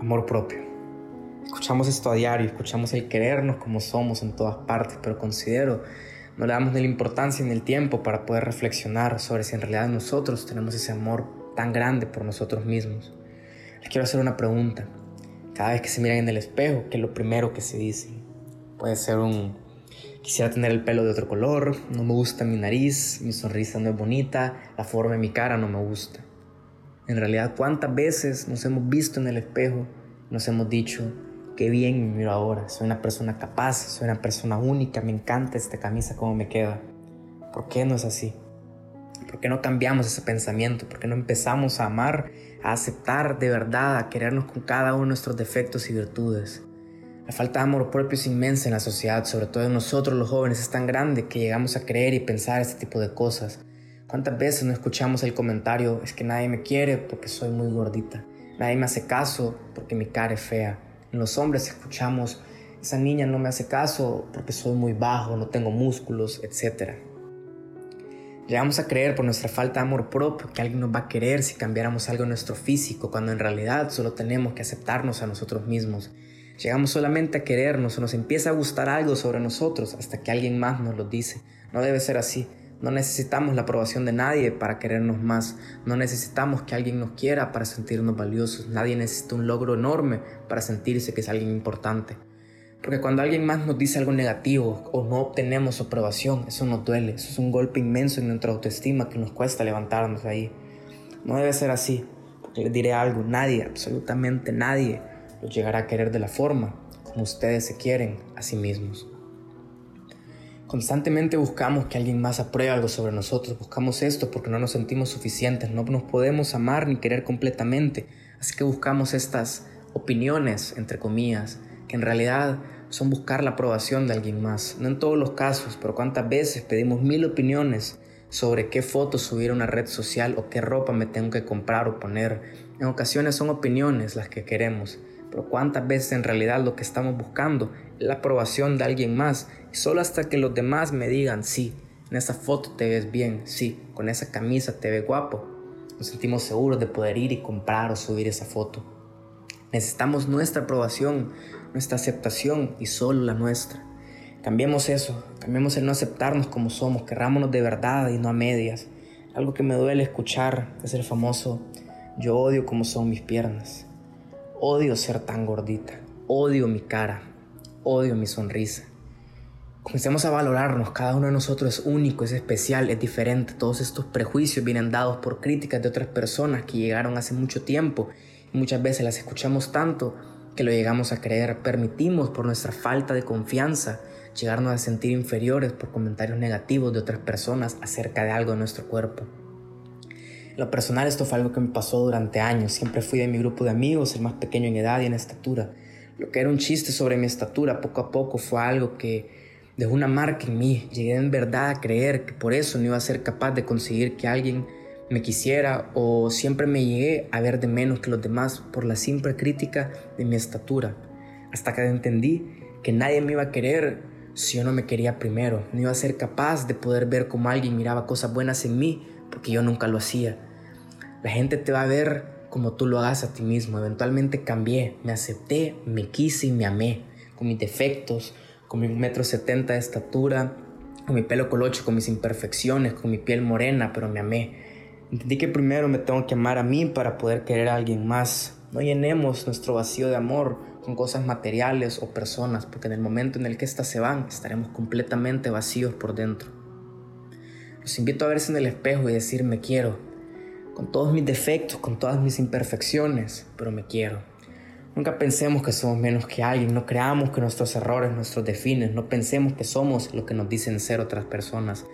Amor propio. Escuchamos esto a diario, escuchamos el querernos como somos en todas partes, pero considero no le damos ni la importancia ni el tiempo para poder reflexionar sobre si en realidad nosotros tenemos ese amor tan grande por nosotros mismos. Les quiero hacer una pregunta. Cada vez que se miran en el espejo, ¿qué es lo primero que se dicen? Puede ser un quisiera tener el pelo de otro color, no me gusta mi nariz, mi sonrisa no es bonita, la forma de mi cara no me gusta. En realidad, ¿cuántas veces nos hemos visto en el espejo, nos hemos dicho, qué bien me miro ahora, soy una persona capaz, soy una persona única, me encanta esta camisa como me queda? ¿Por qué no es así? ¿Por qué no cambiamos ese pensamiento? ¿Por qué no empezamos a amar, a aceptar de verdad, a querernos con cada uno de nuestros defectos y virtudes? La falta de amor propio es inmensa en la sociedad, sobre todo en nosotros los jóvenes, es tan grande que llegamos a creer y pensar este tipo de cosas. ¿Cuántas veces no escuchamos el comentario, es que nadie me quiere porque soy muy gordita? Nadie me hace caso porque mi cara es fea. En los hombres escuchamos, esa niña no me hace caso porque soy muy bajo, no tengo músculos, etc. Llegamos a creer por nuestra falta de amor propio que alguien nos va a querer si cambiáramos algo en nuestro físico, cuando en realidad solo tenemos que aceptarnos a nosotros mismos. Llegamos solamente a querernos o nos empieza a gustar algo sobre nosotros hasta que alguien más nos lo dice. No debe ser así. No necesitamos la aprobación de nadie para querernos más. No necesitamos que alguien nos quiera para sentirnos valiosos. Nadie necesita un logro enorme para sentirse que es alguien importante. Porque cuando alguien más nos dice algo negativo o no obtenemos su aprobación, eso nos duele. Eso es un golpe inmenso en nuestra autoestima que nos cuesta levantarnos ahí. No debe ser así. Porque les diré algo, nadie, absolutamente nadie, los llegará a querer de la forma como ustedes se quieren a sí mismos. Constantemente buscamos que alguien más apruebe algo sobre nosotros, buscamos esto porque no nos sentimos suficientes, no nos podemos amar ni querer completamente, así que buscamos estas opiniones, entre comillas, que en realidad son buscar la aprobación de alguien más. No en todos los casos, pero cuántas veces pedimos mil opiniones sobre qué fotos subir a una red social o qué ropa me tengo que comprar o poner. En ocasiones son opiniones las que queremos, pero cuántas veces en realidad lo que estamos buscando la aprobación de alguien más solo hasta que los demás me digan sí, en esa foto te ves bien, sí, con esa camisa te ves guapo, nos sentimos seguros de poder ir y comprar o subir esa foto. Necesitamos nuestra aprobación, nuestra aceptación y solo la nuestra. Cambiemos eso, cambiemos el no aceptarnos como somos, querrámonos de verdad y no a medias. Algo que me duele escuchar es el famoso yo odio como son mis piernas. Odio ser tan gordita. Odio mi cara. Odio mi sonrisa. Comencemos a valorarnos. Cada uno de nosotros es único, es especial, es diferente. Todos estos prejuicios vienen dados por críticas de otras personas que llegaron hace mucho tiempo. Y muchas veces las escuchamos tanto que lo llegamos a creer. Permitimos por nuestra falta de confianza llegarnos a sentir inferiores por comentarios negativos de otras personas acerca de algo de nuestro cuerpo. En lo personal esto fue algo que me pasó durante años. Siempre fui de mi grupo de amigos, el más pequeño en edad y en estatura. Lo que era un chiste sobre mi estatura poco a poco fue algo que dejó una marca en mí. Llegué en verdad a creer que por eso no iba a ser capaz de conseguir que alguien me quisiera o siempre me llegué a ver de menos que los demás por la simple crítica de mi estatura. Hasta que entendí que nadie me iba a querer si yo no me quería primero. No iba a ser capaz de poder ver cómo alguien miraba cosas buenas en mí porque yo nunca lo hacía. La gente te va a ver como tú lo hagas a ti mismo. Eventualmente cambié, me acepté, me quise y me amé, con mis defectos, con mi metro setenta de estatura, con mi pelo colocho, con mis imperfecciones, con mi piel morena, pero me amé. Entendí que primero me tengo que amar a mí para poder querer a alguien más. No llenemos nuestro vacío de amor con cosas materiales o personas, porque en el momento en el que éstas se van, estaremos completamente vacíos por dentro. Los invito a verse en el espejo y decir me quiero, con todos mis defectos, con todas mis imperfecciones, pero me quiero. Nunca pensemos que somos menos que alguien, no creamos que nuestros errores nuestros definen, no pensemos que somos lo que nos dicen ser otras personas.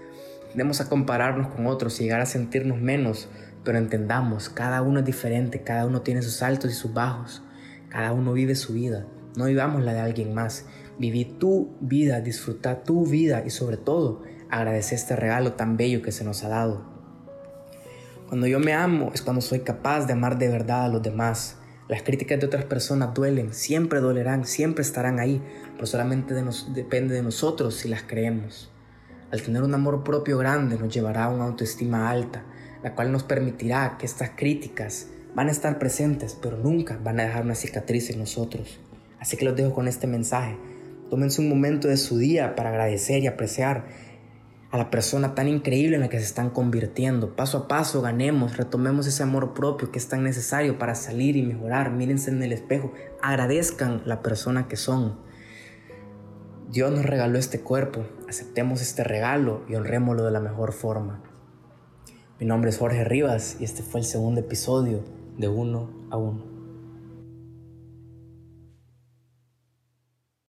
Tendemos a compararnos con otros y llegar a sentirnos menos, pero entendamos, cada uno es diferente, cada uno tiene sus altos y sus bajos, cada uno vive su vida, no vivamos la de alguien más. Viví tu vida, disfruta tu vida y sobre todo agradecer este regalo tan bello que se nos ha dado. Cuando yo me amo es cuando soy capaz de amar de verdad a los demás. Las críticas de otras personas duelen, siempre dolerán, siempre estarán ahí, pero solamente depende de nosotros si las creemos. Al tener un amor propio grande nos llevará a una autoestima alta, la cual nos permitirá que estas críticas van a estar presentes, pero nunca van a dejar una cicatriz en nosotros. Así que los dejo con este mensaje. Tómense un momento de su día para agradecer y apreciar a la persona tan increíble en la que se están convirtiendo. Paso a paso ganemos, retomemos ese amor propio que es tan necesario para salir y mejorar. Mírense en el espejo, agradezcan la persona que son. Dios nos regaló este cuerpo, aceptemos este regalo y honrémoslo de la mejor forma. Mi nombre es Jorge Rivas y este fue el segundo episodio de Uno a Uno.